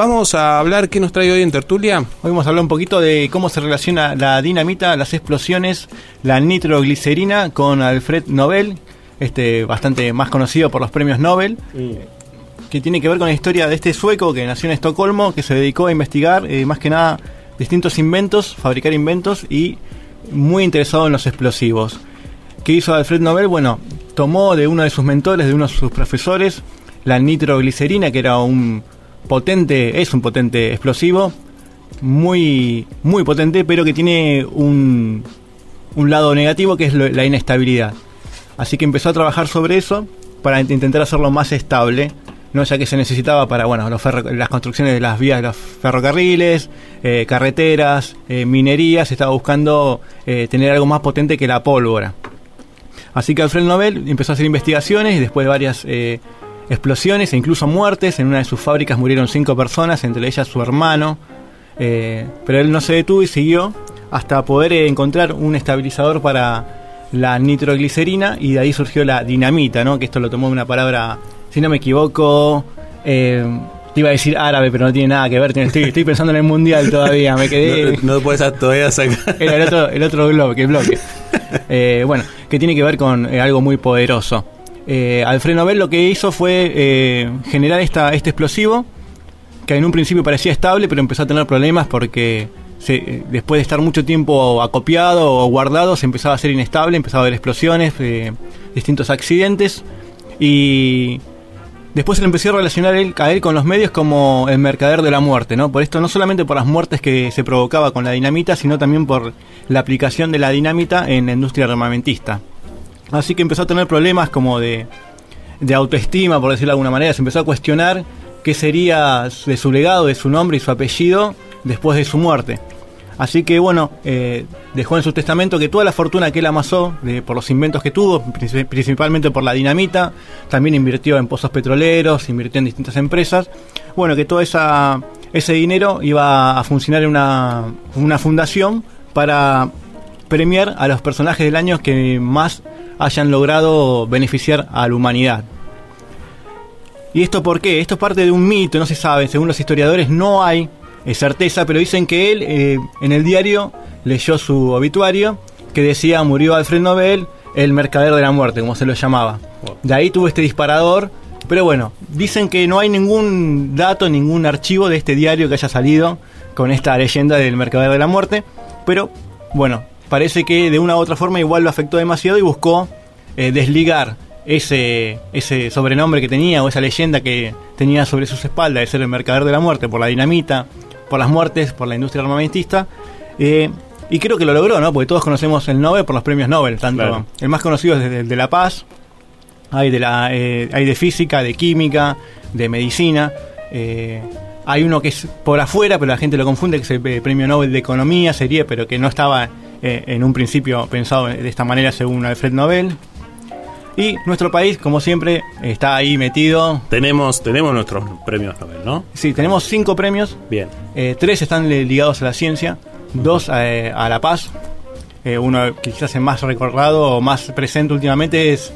vamos a hablar, ¿qué nos trae hoy en Tertulia? Hoy vamos a hablar un poquito de cómo se relaciona la dinamita, las explosiones, la nitroglicerina con Alfred Nobel, este bastante más conocido por los premios Nobel. Que tiene que ver con la historia de este sueco que nació en Estocolmo, que se dedicó a investigar eh, más que nada distintos inventos, fabricar inventos y muy interesado en los explosivos. ¿Qué hizo Alfred Nobel? Bueno, tomó de uno de sus mentores, de uno de sus profesores, la nitroglicerina, que era un potente, es un potente explosivo, muy, muy potente, pero que tiene un, un lado negativo que es la inestabilidad. Así que empezó a trabajar sobre eso para intentar hacerlo más estable, no ya que se necesitaba para bueno las construcciones de las vías de los ferrocarriles, eh, carreteras, eh, minerías, estaba buscando eh, tener algo más potente que la pólvora. Así que Alfred Nobel empezó a hacer investigaciones y después de varias explosiones e incluso muertes, en una de sus fábricas murieron cinco personas, entre ellas su hermano, pero él no se detuvo y siguió hasta poder encontrar un estabilizador para la nitroglicerina y de ahí surgió la dinamita, ¿no? Que esto lo tomó de una palabra, si no me equivoco, eh, te iba a decir árabe, pero no tiene nada que ver. Estoy, pensando en el mundial todavía. Me quedé. No, puedes todavía sacar. Era el otro, el otro bloque. bloque. Eh, bueno, que tiene que ver con eh, algo muy poderoso. Eh, Alfred Nobel lo que hizo fue generar esta, este explosivo que en un principio parecía estable, pero empezó a tener problemas porque después de estar mucho tiempo acopiado o guardado, se empezaba a ser inestable, empezaba a haber explosiones, eh, distintos accidentes. Y después se le empezó a relacionar a él con los medios como el mercader de la muerte, ¿no? Por esto, no solamente por las muertes que se provocaba con la dinamita, sino también por la aplicación de la dinamita en la industria armamentista. Así que empezó a tener problemas como de, de autoestima, por decirlo de alguna manera. Se empezó a cuestionar qué sería de su legado, de su nombre y su apellido después de su muerte. Así que bueno, eh, dejó en su testamento que toda la fortuna que él amasó por los inventos que tuvo, principalmente por la dinamita, también invirtió en pozos petroleros, invirtió en distintas empresas, bueno, que todo ese dinero iba a funcionar en una, una fundación para premiar a los personajes del año que más hayan logrado beneficiar a la humanidad. ¿Y esto por qué? Esto es parte de un mito, no se sabe, según los historiadores no hay es certeza, pero dicen que él eh, en el diario leyó su obituario que decía murió Alfred Nobel, el mercader de la muerte, como se lo llamaba. De ahí tuvo este disparador, pero bueno, dicen que no hay ningún dato, ningún archivo de este diario que haya salido con esta leyenda del mercader de la muerte, pero bueno, parece que de una u otra forma igual lo afectó demasiado y buscó eh, desligar ese, ese sobrenombre que tenía o esa leyenda que tenía sobre sus espaldas de ser el mercader de la muerte por la dinamita, por las muertes, por la industria armamentista. Eh, y creo que lo logró, ¿no? Porque todos conocemos el Nobel por los premios Nobel. Tanto el más conocido es el de la paz, hay de, la, eh, hay de física, de química, de medicina. Eh, hay uno que es por afuera, pero la gente lo confunde, que es el premio Nobel de Economía, sería, pero que no estaba en un principio pensado de esta manera según Alfred Nobel. Y nuestro país, como siempre, está ahí metido. Tenemos, tenemos nuestros premios Nobel, ¿no? Sí, tenemos cinco premios. Bien. Eh, tres están ligados a la ciencia, dos eh, a la paz. Eh, uno que quizás es más recordado o más presente últimamente es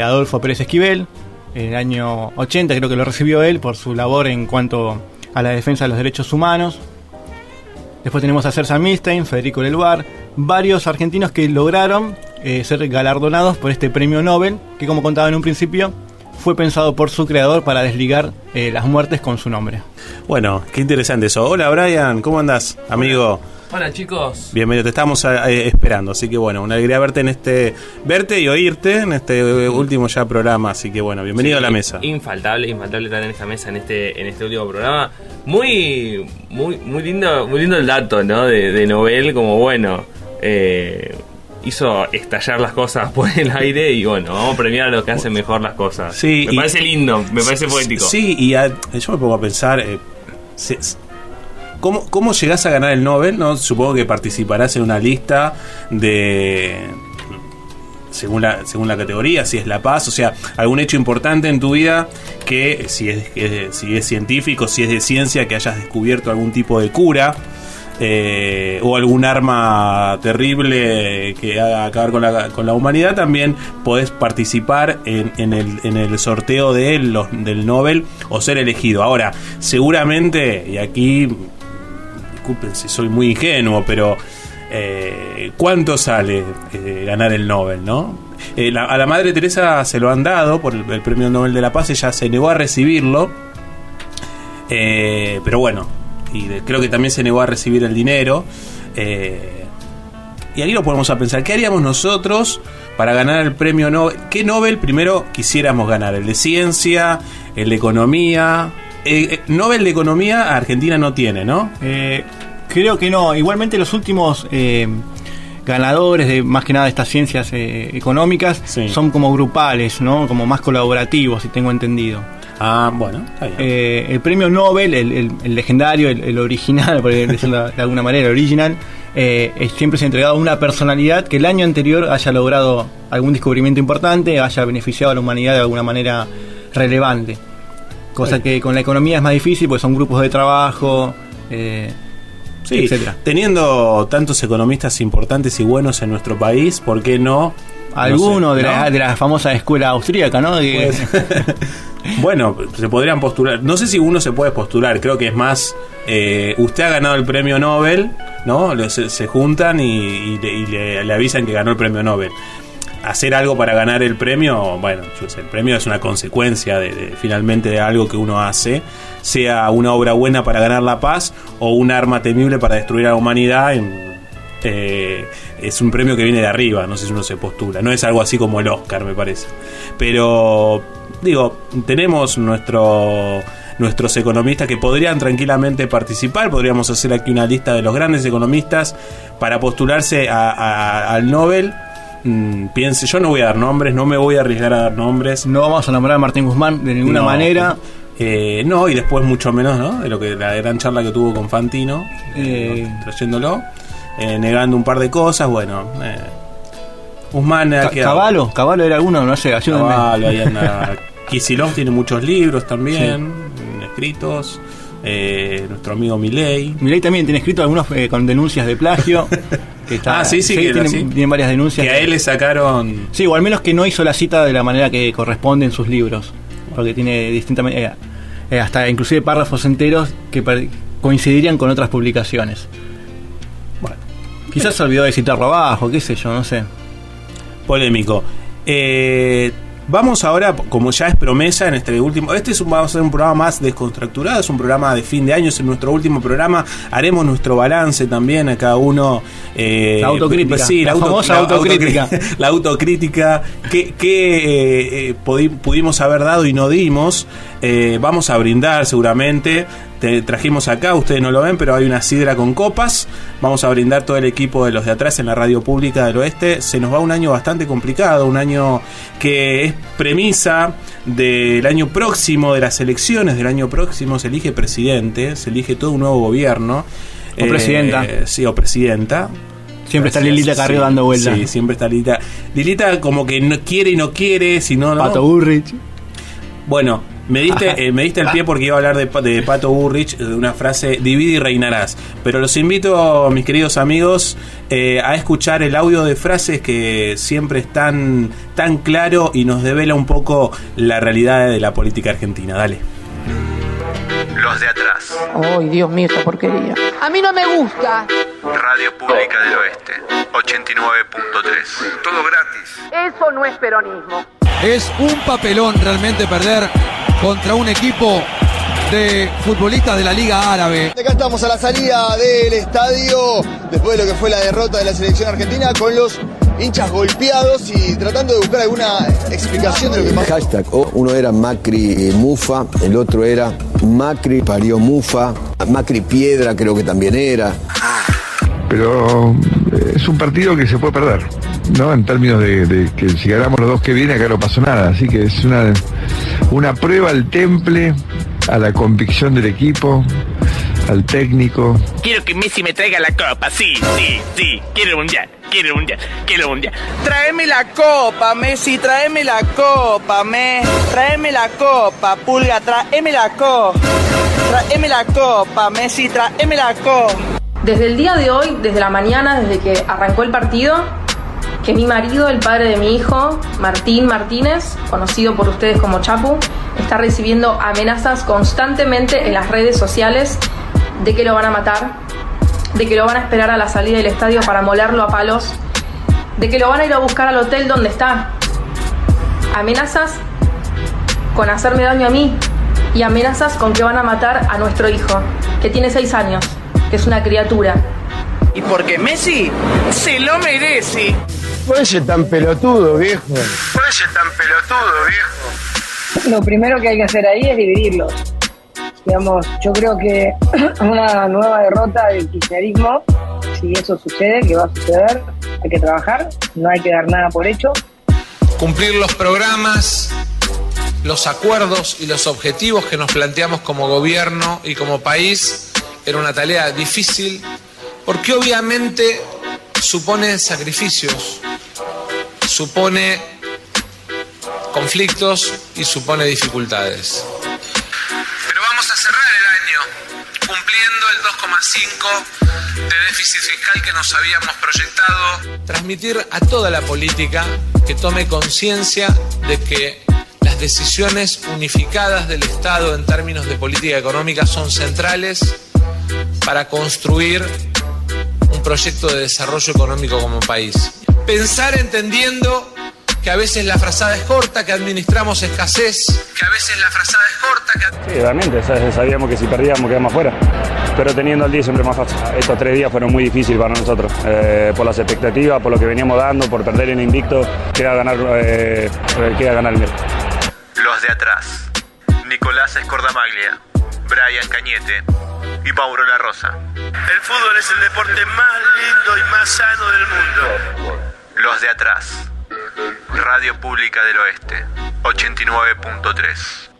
Adolfo Pérez Esquivel. En el año 80 creo que lo recibió él por su labor en cuanto a la defensa de los derechos humanos. Después tenemos a Sersa Milstein, Federico Leluar, varios argentinos que lograron eh, ser galardonados por este premio Nobel, que como contaba en un principio, fue pensado por su creador para desligar eh, las muertes con su nombre. Bueno, qué interesante eso. Hola Brian, ¿cómo andas, amigo? Hola chicos. Bienvenido, te estamos eh, esperando, así que bueno, una alegría verte en este, verte y oírte en este último ya programa, así que bueno, bienvenido a la mesa. Infaltable, infaltable estar en esta mesa en este, en este último programa. Muy, muy, muy lindo, muy lindo el dato, ¿no? De, de Nobel, como bueno, eh, hizo estallar las cosas por el aire y bueno, vamos a premiar a los que hacen mejor las cosas. Sí, me parece lindo, me parece poético. Sí, y yo me pongo a pensar, eh, ¿cómo, ¿cómo llegás a ganar el Nobel? No? Supongo que participarás en una lista de según la, según la categoría, si es la paz, o sea, algún hecho importante en tu vida que si es, si es científico, si es de ciencia, que hayas descubierto algún tipo de cura eh, o algún arma terrible que haga acabar con la, humanidad, también podés participar en, en el, en el sorteo del Nobel o ser elegido. Ahora, seguramente, y aquí, disculpen si soy muy ingenuo, pero eh, ¿cuánto sale eh, ganar el Nobel, no? A la Madre Teresa se lo han dado por el, Premio Nobel de la Paz, ella se negó a recibirlo, pero bueno, y de- creo que también se negó a recibir el dinero. eh, y ahí lo ponemos a pensar, ¿qué haríamos nosotros para ganar el premio Nobel? ¿Qué Nobel primero quisiéramos ganar? ¿El de ciencia? ¿El de economía? Eh, eh, Nobel de economía Argentina no tiene, ¿no? Eh, creo que no. Igualmente los últimos eh, ganadores de más que nada de estas ciencias económicas Sí. son como grupales, ¿no? Como más colaborativos, si tengo entendido. Ah, bueno, está bien. Eh, el premio Nobel, el, el- el legendario, el, el original, por decirlo de alguna manera, el original, eh, es- siempre se ha entregado a una personalidad que el año anterior haya logrado algún descubrimiento importante, haya beneficiado a la humanidad de alguna manera relevante. Cosa que con la economía es más difícil, porque son grupos de trabajo, eh, Sí, etcétera. teniendo tantos economistas importantes y buenos en nuestro país, ¿por qué no? Alguno no sé, de, ¿no? la, de la famosa escuela austríaca, ¿no? Pues, bueno, se podrían postular. No sé si uno se puede postular, creo que es más. eh, usted ha ganado el premio Nobel, ¿no? Se, juntan y, y le, avisan que ganó el premio Nobel. Hacer algo para ganar el premio, bueno, el premio es una consecuencia de, finalmente de algo que uno hace, sea una obra buena para ganar la paz o un arma temible para destruir a la humanidad. eh, es un premio que viene de arriba, no sé si uno se postula, no es algo así como el Oscar, me parece. Pero, digo, tenemos nuestro, nuestros economistas que podrían tranquilamente participar, podríamos hacer aquí una lista de los grandes economistas para postularse a- a- al Nobel. Mm, piense, yo no voy a dar nombres, no me voy a arriesgar a dar nombres. no vamos a nombrar a Martín Guzmán de ninguna No. manera. Eh, no, y después mucho menos, ¿no? De lo que la gran charla que tuvo con Fantino, Eh, ¿no? trayéndolo, eh, negando un par de cosas, bueno. Eh, Guzmán ha Ca- quedado- Caballo, Caballo era alguno, no sé, ayúdenme. Caballo, ahí anda. Kicillof tiene muchos libros también, escritos. Eh, nuestro amigo Milei. Milei también tiene escrito algunos eh, con denuncias de plagio. que está- Ah, sí, sí, que tiene, sí. tiene varias denuncias. Que a él le sacaron. Sí, o al menos que no hizo la cita de la manera que corresponde en sus libros. Porque tiene distintamente. eh, hasta inclusive párrafos enteros que coincidirían con otras publicaciones. Bueno, Quizás se olvidó de citarlo abajo, qué sé yo, no sé. polémico. Eh, vamos ahora, como ya es promesa en este último, este es un, va a ser un programa más descontracturado, es un programa de fin de año, es nuestro último programa, haremos nuestro balance también a cada uno. eh, La autocrítica, sí, la famosa autocrítica. autocrí- La autocrítica que, que, eh, eh, pudi- pudimos haber dado y no dimos. Eh, vamos a brindar seguramente. Te trajimos acá, ustedes no lo ven, pero hay una sidra con copas. Vamos a brindar todo el equipo de los de atrás en la radio pública del oeste. Se nos va un año bastante complicado, un año que es premisa del año próximo, de las elecciones del año próximo. Se elige presidente, se elige todo un nuevo gobierno. O presidenta. Sí, o presidenta. Siempre está. Lilita Carrillo Sí, dando vueltas. Sí, siempre está Lilita. Lilita como que no quiere y no quiere, si no, no. Pato Burrich. Bueno, me diste, eh, me diste el pie porque iba a hablar de, Pa- de Pato Burrich, de una frase, divide y reinarás. Pero los invito, mis queridos amigos, eh, a escuchar el audio de frases que siempre es tan, tan claro y nos devela un poco la realidad de la política argentina. Dale. Los de atrás. Ay, Dios mío, esta porquería. A mí no me gusta. Radio Pública del Oeste. 89.3. Todo gratis. Eso no es peronismo. Es un papelón realmente perder contra un equipo de futbolistas de la Liga Árabe. Acá estamos a la salida del estadio, después de lo que fue la derrota de la selección argentina, con los hinchas golpeados y tratando de buscar alguna explicación de lo que pasó. Hashtag, o uno era Macri eh, Mufa, el otro era Macri parió Mufa, Macri Piedra creo que también era. pero es un partido que se puede perder, ¿no? En términos de, de que si ganamos los dos que viene, acá no pasó nada. Así que es una, una prueba al temple, a la convicción del equipo, al técnico. Quiero que Messi me traiga la copa, sí, sí, sí. Quiero el mundial, quiero el mundial, quiero el mundial. Tráeme la copa, Messi, tráeme la copa, me. Tráeme la copa, Pulga, tráeme la copa. Tráeme la copa, Messi, tráeme la copa. Desde el día de hoy, desde la mañana, desde que arrancó el partido, que mi marido, el padre de mi hijo, Martín Martínez, conocido por ustedes como Chapu, está recibiendo amenazas constantemente en las redes sociales de que lo van a matar, de que lo van a esperar a la salida del estadio para molerlo a palos, de que lo van a ir a buscar al hotel donde está. Amenazas con hacerme daño a mí y amenazas con que van a matar a nuestro hijo, que tiene seis años, es una criatura. Y porque Messi se lo merece. Puede ser tan pelotudo, viejo. Puede ser tan pelotudo, viejo. Lo primero que hay que hacer ahí es dividirlos. Digamos, yo creo que una nueva derrota del kirchnerismo, si eso sucede, que va a suceder, hay que trabajar, no hay que dar nada por hecho. Cumplir los programas, los acuerdos y los objetivos que nos planteamos como gobierno y como país era una tarea difícil porque obviamente supone sacrificios, supone conflictos y supone dificultades. Pero vamos a cerrar el año cumpliendo el 2,5 de déficit fiscal que nos habíamos proyectado. Transmitir a toda la política que tome conciencia de que las decisiones unificadas del Estado en términos de política económica son centrales para construir un proyecto de desarrollo económico como país. Pensar entendiendo que a veces la frazada es corta, que administramos escasez, que a veces la frazada es corta, que... Sí, realmente, sa- sabíamos que si perdíamos quedamos fuera. Pero teniendo al día siempre más fácil. Estos tres días fueron muy difíciles para nosotros. eh, por las expectativas, por lo que veníamos dando, por perder en invicto, queda ganar, eh, queda ganar el miércoles. Los de atrás. Nicolás Escordamaglia, Brian Cañete y Mauro La Rosa. El fútbol es el deporte más lindo y más sano del mundo. Los de atrás. Radio Pública del Oeste, 89.3.